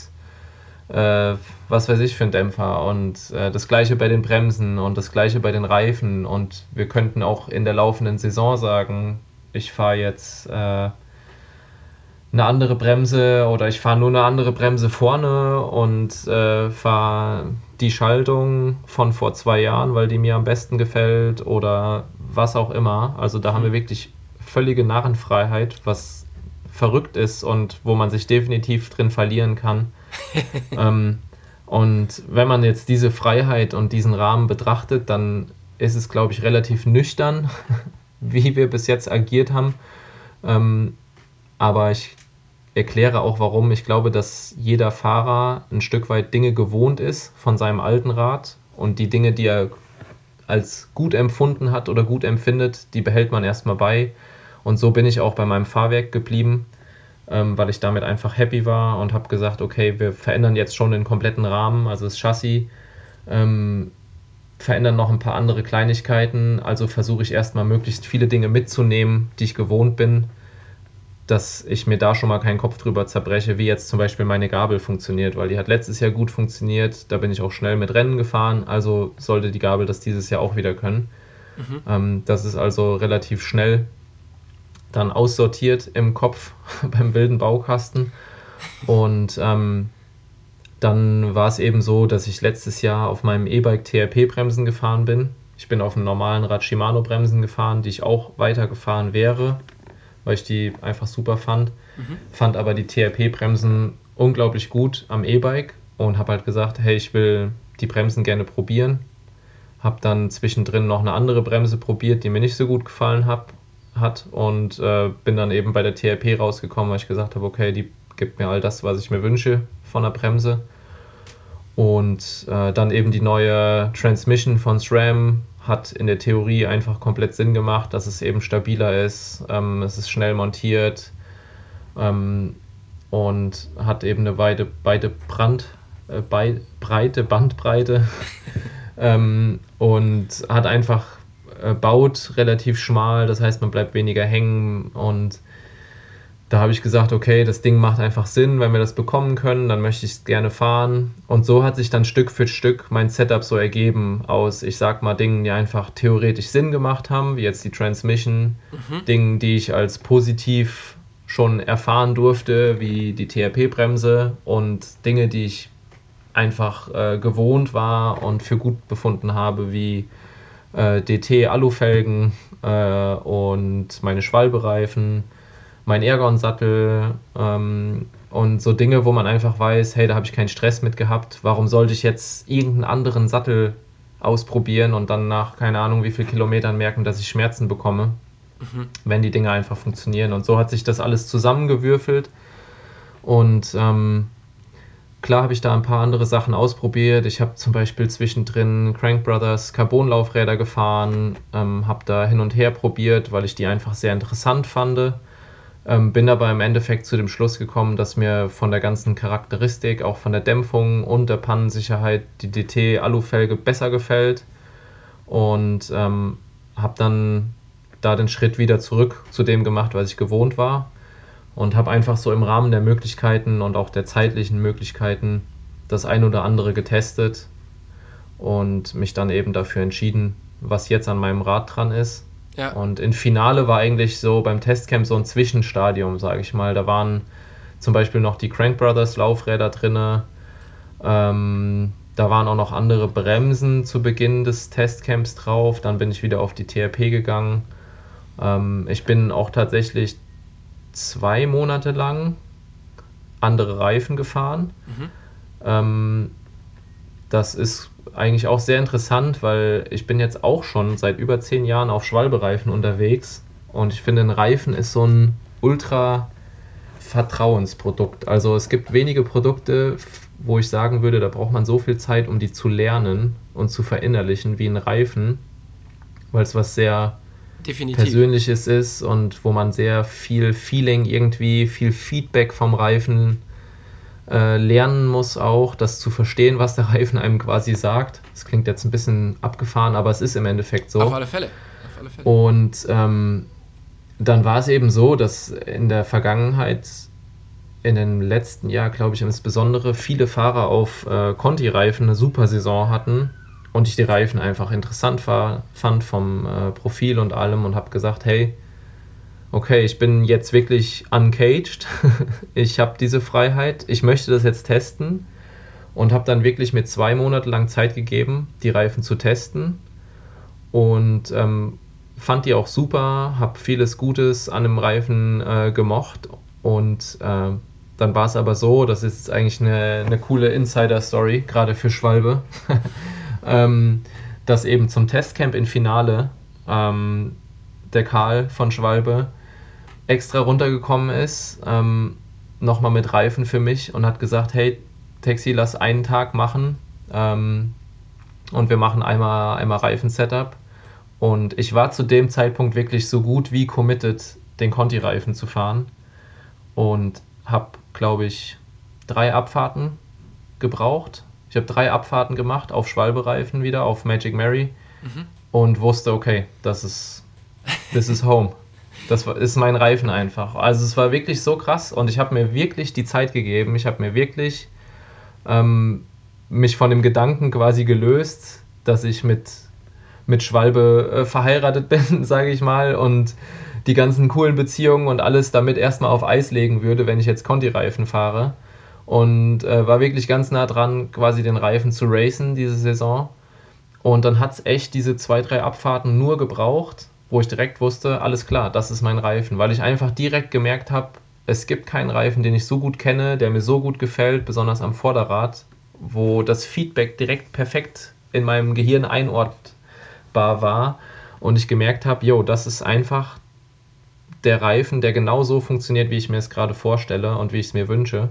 äh, was weiß ich für einen Dämpfer und äh, das gleiche bei den Bremsen und das gleiche bei den Reifen und wir könnten auch in der laufenden Saison sagen, ich fahre jetzt äh, eine andere Bremse oder ich fahre nur eine andere Bremse vorne und äh, fahre die Schaltung von vor zwei Jahren, weil die mir am besten gefällt oder was auch immer. Also da haben wir mhm. wirklich völlige Narrenfreiheit, was verrückt ist und wo man sich definitiv drin verlieren kann. *laughs* ähm, und wenn man jetzt diese Freiheit und diesen Rahmen betrachtet, dann ist es, glaube ich, relativ nüchtern, wie wir bis jetzt agiert haben. Ähm, aber ich erkläre auch warum. Ich glaube, dass jeder Fahrer ein Stück weit Dinge gewohnt ist von seinem alten Rad und die Dinge, die er als gut empfunden hat oder gut empfindet, die behält man erstmal bei. Und so bin ich auch bei meinem Fahrwerk geblieben, ähm, weil ich damit einfach happy war und habe gesagt, okay, wir verändern jetzt schon den kompletten Rahmen, also das Chassis, ähm, verändern noch ein paar andere Kleinigkeiten. Also versuche ich erstmal möglichst viele Dinge mitzunehmen, die ich gewohnt bin dass ich mir da schon mal keinen Kopf drüber zerbreche, wie jetzt zum Beispiel meine Gabel funktioniert, weil die hat letztes Jahr gut funktioniert, da bin ich auch schnell mit Rennen gefahren, also sollte die Gabel das dieses Jahr auch wieder können. Mhm. Ähm, das ist also relativ schnell dann aussortiert im Kopf *laughs* beim wilden Baukasten. Und ähm, dann war es eben so, dass ich letztes Jahr auf meinem E-Bike TRP-Bremsen gefahren bin. Ich bin auf einem normalen Rad Shimano-Bremsen gefahren, die ich auch weitergefahren wäre, weil ich die einfach super fand. Mhm. Fand aber die TRP-Bremsen unglaublich gut am E-Bike und habe halt gesagt, hey, ich will die Bremsen gerne probieren. Habe dann zwischendrin noch eine andere Bremse probiert, die mir nicht so gut gefallen hab, hat und äh, bin dann eben bei der TRP rausgekommen, weil ich gesagt habe, okay, die gibt mir all das, was ich mir wünsche von der Bremse. Und äh, dann eben die neue Transmission von SRAM hat in der Theorie einfach komplett Sinn gemacht, dass es eben stabiler ist, ähm, es ist schnell montiert ähm, und hat eben eine weite, weite Brand, äh, bei, breite Bandbreite *laughs* ähm, und hat einfach äh, baut relativ schmal, das heißt man bleibt weniger hängen und da habe ich gesagt, okay, das Ding macht einfach Sinn, wenn wir das bekommen können, dann möchte ich es gerne fahren. Und so hat sich dann Stück für Stück mein Setup so ergeben aus, ich sag mal, Dingen, die einfach theoretisch Sinn gemacht haben, wie jetzt die Transmission, mhm. Dingen, die ich als positiv schon erfahren durfte, wie die TRP-Bremse und Dinge, die ich einfach äh, gewohnt war und für gut befunden habe, wie äh, DT-Alufelgen äh, und meine Schwalbereifen mein Ergon-Sattel ähm, und so Dinge, wo man einfach weiß, hey, da habe ich keinen Stress mit gehabt. Warum sollte ich jetzt irgendeinen anderen Sattel ausprobieren und dann nach keine Ahnung wie viel Kilometern merken, dass ich Schmerzen bekomme, mhm. wenn die Dinge einfach funktionieren. Und so hat sich das alles zusammengewürfelt. Und ähm, klar habe ich da ein paar andere Sachen ausprobiert. Ich habe zum Beispiel zwischendrin Crank Brothers Carbonlaufräder gefahren, ähm, habe da hin und her probiert, weil ich die einfach sehr interessant fand. Ähm, bin aber im Endeffekt zu dem Schluss gekommen, dass mir von der ganzen Charakteristik, auch von der Dämpfung und der Pannensicherheit die DT-Alufelge besser gefällt. Und ähm, habe dann da den Schritt wieder zurück zu dem gemacht, was ich gewohnt war. Und habe einfach so im Rahmen der Möglichkeiten und auch der zeitlichen Möglichkeiten das ein oder andere getestet und mich dann eben dafür entschieden, was jetzt an meinem Rad dran ist ja. Und in Finale war eigentlich so beim Testcamp so ein Zwischenstadium, sage ich mal. Da waren zum Beispiel noch die Crank Brothers Laufräder drin. Ähm, da waren auch noch andere Bremsen zu Beginn des Testcamps drauf. Dann bin ich wieder auf die TRP gegangen. Ähm, ich bin auch tatsächlich zwei Monate lang andere Reifen gefahren. Mhm. Ähm, das ist eigentlich auch sehr interessant, weil ich bin jetzt auch schon seit über zehn Jahren auf Schwalbereifen unterwegs und ich finde, ein Reifen ist so ein ultra Vertrauensprodukt. Also es gibt wenige Produkte, wo ich sagen würde, da braucht man so viel Zeit, um die zu lernen und zu verinnerlichen wie ein Reifen, weil es was sehr Definitiv. Persönliches ist und wo man sehr viel Feeling irgendwie, viel Feedback vom Reifen äh, lernen muss, auch das zu verstehen, was der Reifen einem quasi sagt. Das klingt jetzt ein bisschen abgefahren, aber es ist im Endeffekt so. Auf alle Fälle. Auf alle Fälle. Und ähm, dann war es eben so, dass in der Vergangenheit, in dem letzten Jahr, glaube ich, insbesondere viele Fahrer auf äh, Conti-Reifen eine super Saison hatten und ich die Reifen einfach interessant war, fand vom äh, Profil und allem und habe gesagt, hey, okay, ich bin jetzt wirklich uncaged, *laughs* ich habe diese Freiheit, ich möchte das jetzt testen und habe dann wirklich mir zwei Monate lang Zeit gegeben, die Reifen zu testen. Und ähm, fand die auch super, habe vieles Gutes an dem Reifen äh, gemocht. Und äh, dann war es aber so, das ist eigentlich eine, eine coole Insider-Story, gerade für Schwalbe, *laughs* ähm, dass eben zum Testcamp in Finale ähm, der Karl von Schwalbe extra runtergekommen ist, ähm, nochmal mit Reifen für mich und hat gesagt, hey, Taxi, lass einen Tag machen ähm, und wir machen einmal, einmal Reifen-Setup. Und ich war zu dem Zeitpunkt wirklich so gut wie committed, den Conti-Reifen zu fahren und habe, glaube ich, drei Abfahrten gebraucht. Ich habe drei Abfahrten gemacht auf Schwalbereifen wieder, auf Magic Mary mhm. und wusste, okay, das ist, this is home. Das ist mein Reifen einfach. Also es war wirklich so krass und ich habe mir wirklich die Zeit gegeben. Ich habe mir wirklich ähm, mich von dem Gedanken quasi gelöst, dass ich mit, mit Schwalbe äh, verheiratet *laughs* bin, sage ich mal, und die ganzen coolen Beziehungen und alles damit erstmal auf Eis legen würde, wenn ich jetzt Conti-Reifen fahre. Und äh, war wirklich ganz nah dran, quasi den Reifen zu racen diese Saison. Und dann hat es echt diese zwei, drei Abfahrten nur gebraucht, wo ich direkt wusste, alles klar, das ist mein Reifen, weil ich einfach direkt gemerkt habe, es gibt keinen Reifen, den ich so gut kenne, der mir so gut gefällt, besonders am Vorderrad, wo das Feedback direkt perfekt in meinem Gehirn einordbar war und ich gemerkt habe, jo, das ist einfach der Reifen, der genauso funktioniert, wie ich mir es gerade vorstelle und wie ich es mir wünsche.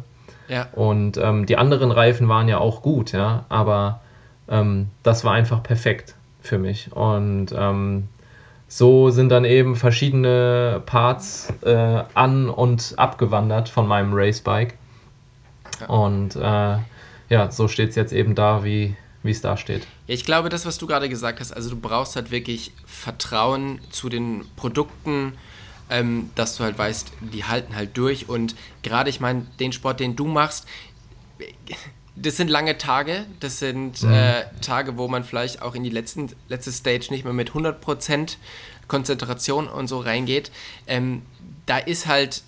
Ja. Und ähm, die anderen Reifen waren ja auch gut, ja, aber ähm, das war einfach perfekt für mich. Und ähm, so sind dann eben verschiedene Parts äh, an- und abgewandert von meinem Racebike. Ja. Und äh, ja, so steht es jetzt eben da, wie es da steht. Ich glaube, das, was du gerade gesagt hast, also du brauchst halt wirklich Vertrauen zu den Produkten, ähm, dass du halt weißt, die halten halt durch. Und gerade, ich meine, den Sport, den du machst, das sind lange Tage. Das sind mhm. äh, Tage, wo man vielleicht auch in die letzten, letzte Stage nicht mehr mit 100% Konzentration und so reingeht. Ähm, da ist halt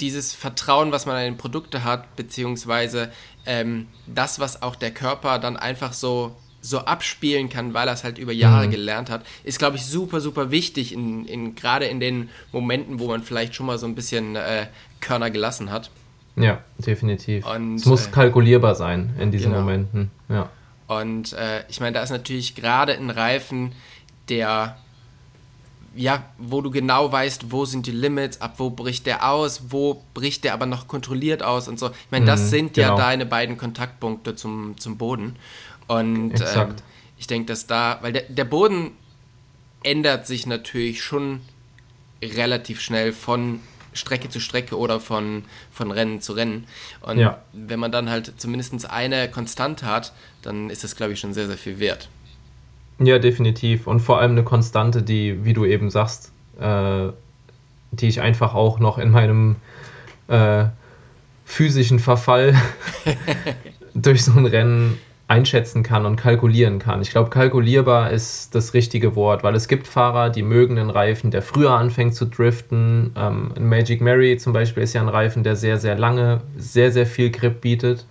dieses Vertrauen, was man an den Produkte hat, beziehungsweise ähm, das, was auch der Körper dann einfach so so abspielen kann, weil er es halt über Jahre mhm. gelernt hat, ist, glaube ich, super, super wichtig, in, in, gerade in den Momenten, wo man vielleicht schon mal so ein bisschen äh, Körner gelassen hat. Ja, definitiv. Und, es muss äh, kalkulierbar sein in diesen genau. Momenten. Ja. Und äh, ich meine, da ist natürlich gerade ein Reifen, der ja, wo du genau weißt, wo sind die Limits, ab wo bricht der aus, wo bricht der aber noch kontrolliert aus und so. Ich meine, das mhm, sind genau. ja deine beiden Kontaktpunkte zum, zum Boden. Und ähm, ich denke, dass da, weil der, der Boden ändert sich natürlich schon relativ schnell von Strecke zu Strecke oder von, von Rennen zu Rennen. Und ja. wenn man dann halt zumindest eine Konstante hat, dann ist das, glaube ich, schon sehr, sehr viel wert. Ja, definitiv. Und vor allem eine Konstante, die, wie du eben sagst, äh, die ich einfach auch noch in meinem äh, physischen Verfall *laughs* durch so ein Rennen einschätzen kann und kalkulieren kann. Ich glaube, kalkulierbar ist das richtige Wort, weil es gibt Fahrer, die mögen einen Reifen, der früher anfängt zu driften. Ähm, Magic Mary zum Beispiel ist ja ein Reifen, der sehr, sehr lange, sehr, sehr viel Grip bietet.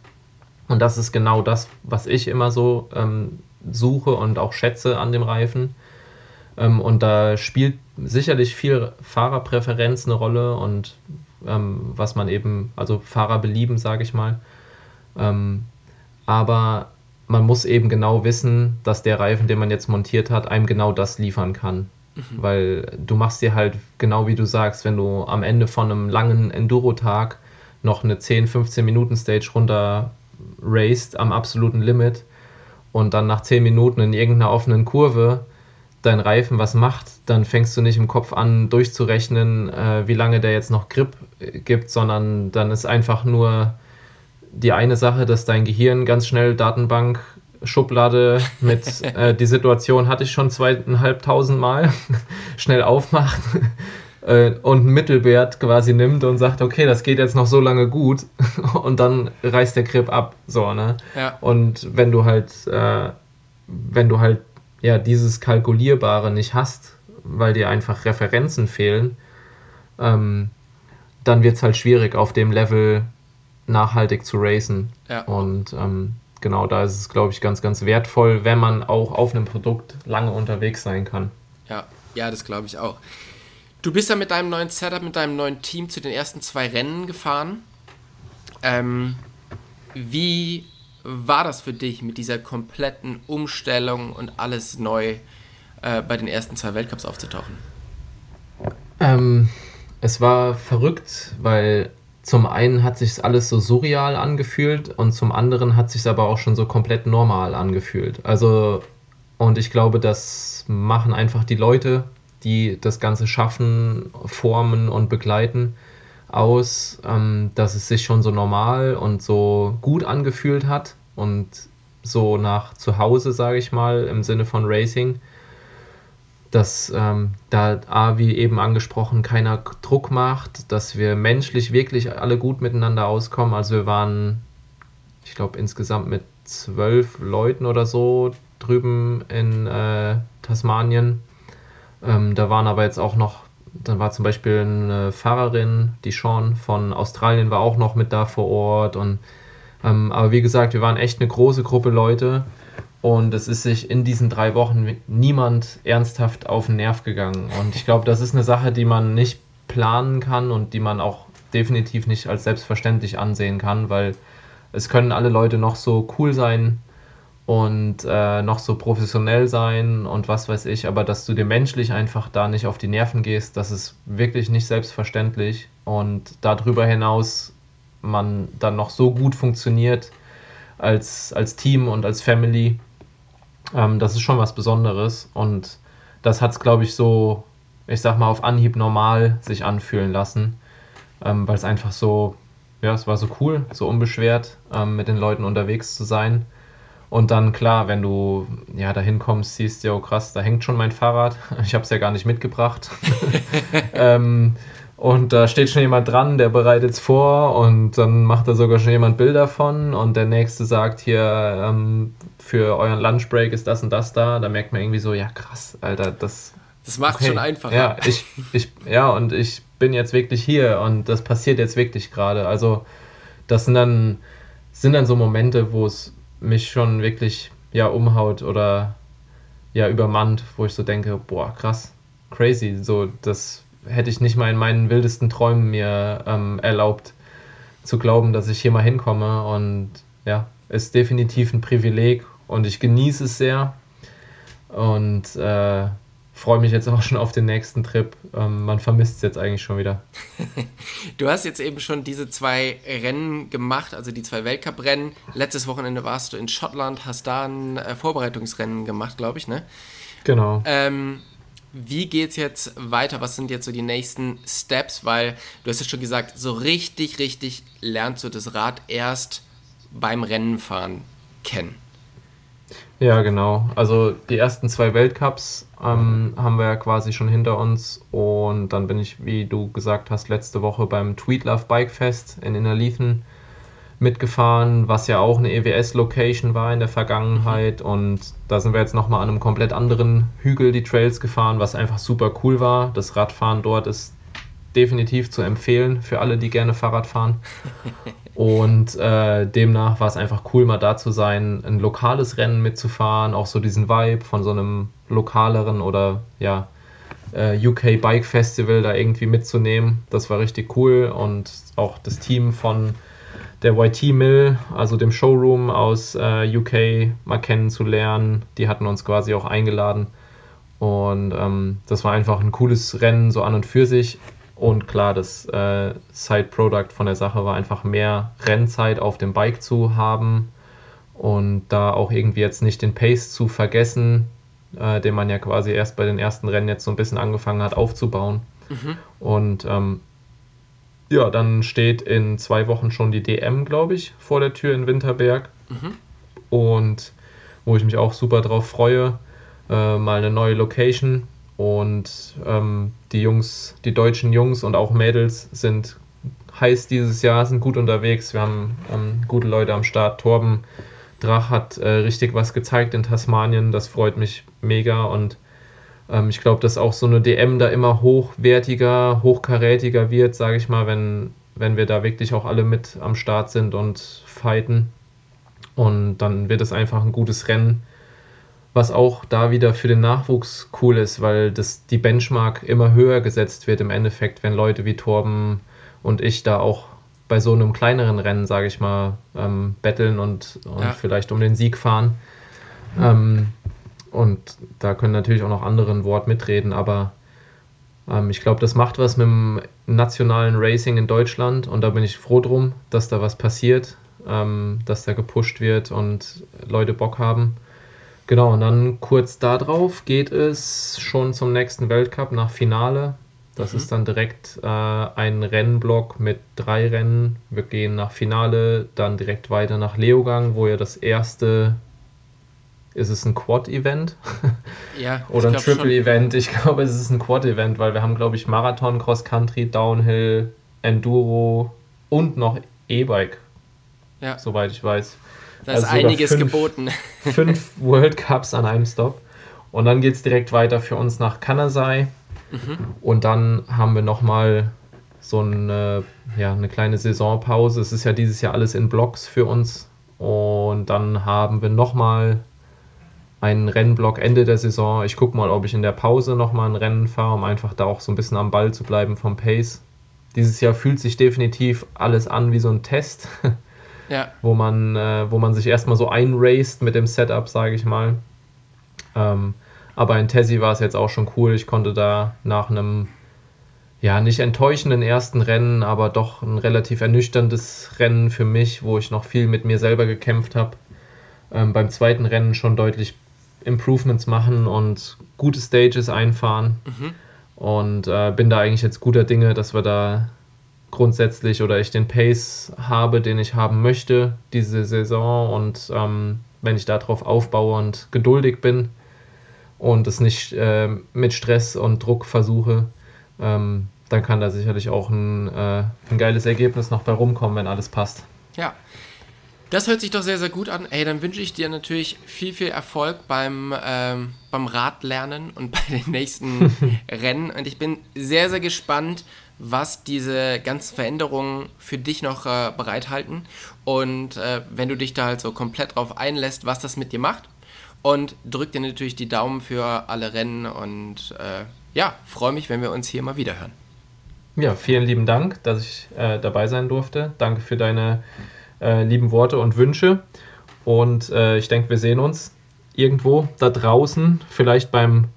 Und das ist genau das, was ich immer so ähm, suche und auch schätze an dem Reifen. Ähm, und da spielt sicherlich viel Fahrerpräferenz eine Rolle und ähm, was man eben, also Fahrer belieben, sage ich mal. Ähm, aber man muss eben genau wissen, dass der Reifen, den man jetzt montiert hat, einem genau das liefern kann. Mhm. Weil du machst dir halt, genau wie du sagst, wenn du am Ende von einem langen Enduro-Tag noch eine 10, 15 Minuten Stage runter raced am absoluten Limit und dann nach 10 Minuten in irgendeiner offenen Kurve dein Reifen was macht, dann fängst du nicht im Kopf an durchzurechnen, äh, wie lange der jetzt noch Grip äh, gibt, sondern dann ist einfach nur die eine Sache, dass dein Gehirn ganz schnell Datenbank Schublade *laughs* mit äh, die Situation hatte ich schon zweieinhalbtausend Mal *laughs* schnell aufmacht *laughs* äh, und einen Mittelwert quasi nimmt und sagt, okay, das geht jetzt noch so lange gut und dann reißt der Grip ab, so ne. Ja. Und wenn du halt, äh, wenn du halt ja dieses kalkulierbare nicht hast, weil dir einfach Referenzen fehlen, ähm, dann wird es halt schwierig auf dem Level nachhaltig zu racen. Ja. Und ähm, genau, da ist es, glaube ich, ganz, ganz wertvoll, wenn man auch auf einem Produkt lange unterwegs sein kann. Ja, ja, das glaube ich auch. Du bist ja mit deinem neuen Setup, mit deinem neuen Team zu den ersten zwei Rennen gefahren. Ähm, wie war das für dich mit dieser kompletten Umstellung und alles neu äh, bei den ersten zwei Weltcups aufzutauchen? Ähm, es war verrückt, weil zum einen hat sich alles so surreal angefühlt und zum anderen hat sich aber auch schon so komplett normal angefühlt. Also, und ich glaube, das machen einfach die Leute, die das Ganze schaffen, formen und begleiten, aus, ähm, dass es sich schon so normal und so gut angefühlt hat und so nach Zuhause, sage ich mal, im Sinne von Racing dass ähm, da, A, wie eben angesprochen, keiner Druck macht, dass wir menschlich wirklich alle gut miteinander auskommen. Also wir waren, ich glaube, insgesamt mit zwölf Leuten oder so drüben in äh, Tasmanien. Ähm, da waren aber jetzt auch noch, dann war zum Beispiel eine Fahrerin, die Sean von Australien war auch noch mit da vor Ort. Und, ähm, aber wie gesagt, wir waren echt eine große Gruppe Leute und es ist sich in diesen drei Wochen niemand ernsthaft auf den Nerv gegangen. Und ich glaube, das ist eine Sache, die man nicht planen kann und die man auch definitiv nicht als selbstverständlich ansehen kann, weil es können alle Leute noch so cool sein und äh, noch so professionell sein und was weiß ich, aber dass du dir menschlich einfach da nicht auf die Nerven gehst, das ist wirklich nicht selbstverständlich. Und darüber hinaus man dann noch so gut funktioniert als, als Team und als Family, ähm, das ist schon was Besonderes und das hat es, glaube ich, so, ich sag mal, auf Anhieb normal sich anfühlen lassen, ähm, weil es einfach so, ja, es war so cool, so unbeschwert, ähm, mit den Leuten unterwegs zu sein. Und dann, klar, wenn du ja dahin kommst, siehst du, ja, oh krass, da hängt schon mein Fahrrad. *laughs* Ich habe es ja gar nicht mitgebracht. *laughs* *laughs* ähm, und da steht schon jemand dran, der bereitet es vor und dann macht da sogar schon jemand Bilder von und der nächste sagt hier, ähm, für euren Lunchbreak ist das und das da. Da merkt man irgendwie so, ja krass, Alter, das. Das macht okay. schon einfacher. Ja, ich, ich, ja, und ich bin jetzt wirklich hier und das passiert jetzt wirklich gerade. Also, das sind dann, sind dann so Momente, wo es mich schon wirklich ja umhaut oder ja übermannt, wo ich so denke, boah, krass, crazy, so das hätte ich nicht mal in meinen wildesten Träumen mir ähm, erlaubt zu glauben, dass ich hier mal hinkomme. Und ja, ist definitiv ein Privileg und ich genieße es sehr. Und äh, freue mich jetzt auch schon auf den nächsten Trip. Ähm, man vermisst es jetzt eigentlich schon wieder. *laughs* du hast jetzt eben schon diese zwei Rennen gemacht, also die zwei Weltcuprennen. Letztes Wochenende warst du in Schottland, hast da ein äh, Vorbereitungsrennen gemacht, glaube ich, ne? Genau. Ähm, wie geht es jetzt weiter? Was sind jetzt so die nächsten Steps? Weil du hast ja schon gesagt, so richtig, richtig lernst du das Rad erst beim Rennenfahren kennen. Ja, genau. Also die ersten zwei Weltcups ähm, haben wir ja quasi schon hinter uns und dann bin ich, wie du gesagt hast, letzte Woche beim Tweet Love Bike Fest in Innerleithen mitgefahren, was ja auch eine EWS-Location war in der Vergangenheit. Und da sind wir jetzt nochmal an einem komplett anderen Hügel die Trails gefahren, was einfach super cool war. Das Radfahren dort ist definitiv zu empfehlen für alle, die gerne Fahrrad fahren. *laughs* Und äh, demnach war es einfach cool, mal da zu sein, ein lokales Rennen mitzufahren, auch so diesen Vibe von so einem lokaleren oder ja, äh, UK Bike Festival da irgendwie mitzunehmen. Das war richtig cool und auch das Team von der YT Mill, also dem Showroom aus äh, UK, mal kennenzulernen. Die hatten uns quasi auch eingeladen. Und ähm, das war einfach ein cooles Rennen, so an und für sich. Und klar, das äh, Side-Product von der Sache war einfach mehr Rennzeit auf dem Bike zu haben und da auch irgendwie jetzt nicht den Pace zu vergessen, äh, den man ja quasi erst bei den ersten Rennen jetzt so ein bisschen angefangen hat aufzubauen. Mhm. Und ähm, ja, dann steht in zwei Wochen schon die DM, glaube ich, vor der Tür in Winterberg. Mhm. Und wo ich mich auch super drauf freue, äh, mal eine neue Location. Und ähm, die Jungs, die deutschen Jungs und auch Mädels sind heiß dieses Jahr, sind gut unterwegs. Wir haben ähm, gute Leute am Start. Torben Drach hat äh, richtig was gezeigt in Tasmanien. Das freut mich mega. Und ähm, ich glaube, dass auch so eine DM da immer hochwertiger, hochkarätiger wird, sage ich mal, wenn, wenn wir da wirklich auch alle mit am Start sind und fighten. Und dann wird es einfach ein gutes Rennen, was auch da wieder für den Nachwuchs cool ist, weil das, die Benchmark immer höher gesetzt wird im Endeffekt, wenn Leute wie Torben und ich da auch bei so einem kleineren Rennen, sage ich mal, ähm, betteln und, und ja. vielleicht um den Sieg fahren. Ähm, und da können natürlich auch noch andere ein Wort mitreden, aber Ähm, ich glaube, das macht was mit dem nationalen Racing in Deutschland und da bin ich froh drum, dass da was passiert, ähm, dass da gepusht wird und Leute Bock haben. Genau, und dann kurz darauf geht es schon zum nächsten Weltcup nach Finale. Das mhm. ist dann direkt äh, ein Rennblock mit drei Rennen. Wir gehen nach Finale, dann direkt weiter nach Leogang, wo ja das erste ist es ein Quad-Event? *laughs* Ja. Oder ein Triple-Event? Ich glaube, es ist ein Quad-Event, weil wir haben, glaube ich, Marathon, Cross-Country, Downhill, Enduro und noch E-Bike. Ja. Soweit ich weiß. Da ist also einiges fünf, geboten. *laughs* fünf World Cups an einem Stop. Und dann geht es direkt weiter für uns nach Kanasai. Mhm. Und dann haben wir nochmal so eine, ja, eine kleine Saisonpause. Es ist ja dieses Jahr alles in Blocks für uns. Und dann haben wir nochmal einen Rennblock Ende der Saison. Ich gucke mal, ob ich in der Pause nochmal ein Rennen fahre, um einfach da auch so ein bisschen am Ball zu bleiben vom Pace. Dieses Jahr fühlt sich definitiv alles an wie so ein Test, *laughs* ja. wo, man, äh, wo man sich erstmal so einraced mit dem Setup, sage ich mal. Ähm, aber in Tessie war es jetzt auch schon cool. Ich konnte da nach einem ja, nicht enttäuschenden ersten Rennen, aber doch ein relativ ernüchterndes Rennen für mich, wo ich noch viel mit mir selber gekämpft habe. Ähm, beim zweiten Rennen schon deutlich Improvements machen und gute Stages einfahren. Mhm. Und äh, bin da eigentlich jetzt guter Dinge, dass wir da grundsätzlich oder ich den Pace habe, den ich haben möchte diese Saison. Und ähm, wenn ich darauf aufbaue und geduldig bin und es nicht äh, mit Stress und Druck versuche, ähm, dann kann da sicherlich auch ein, äh, ein geiles Ergebnis noch bei rumkommen, wenn alles passt. Ja, das hört sich doch sehr, sehr gut an. Ey, dann wünsche ich dir natürlich viel, viel Erfolg beim, ähm, beim Radlernen und *laughs* bei den nächsten *laughs* Rennen. Und ich bin sehr, sehr gespannt, was diese ganzen Veränderungen für dich noch äh, bereithalten. Und äh, wenn du dich da halt so komplett drauf einlässt, was das mit dir macht. Und drück dir natürlich die Daumen für alle Rennen und äh, ja, freue mich, wenn wir uns hier mal wieder hören. Ja, vielen lieben Dank, dass ich äh, dabei sein durfte. Danke für deine äh, lieben Worte und Wünsche. Und äh, ich denke, wir sehen uns irgendwo da draußen, vielleicht beim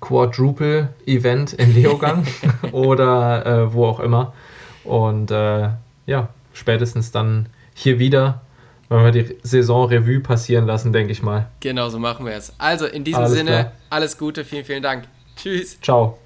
Quadruple-Event in Leogang *laughs* oder äh, wo auch immer. Und äh, ja, spätestens dann hier wieder, wenn wir die Saison Revue passieren lassen, denke ich mal. Genau so machen wir es. Also in diesem alles Sinne, klar. alles Gute, vielen, vielen Dank. Tschüss. Ciao.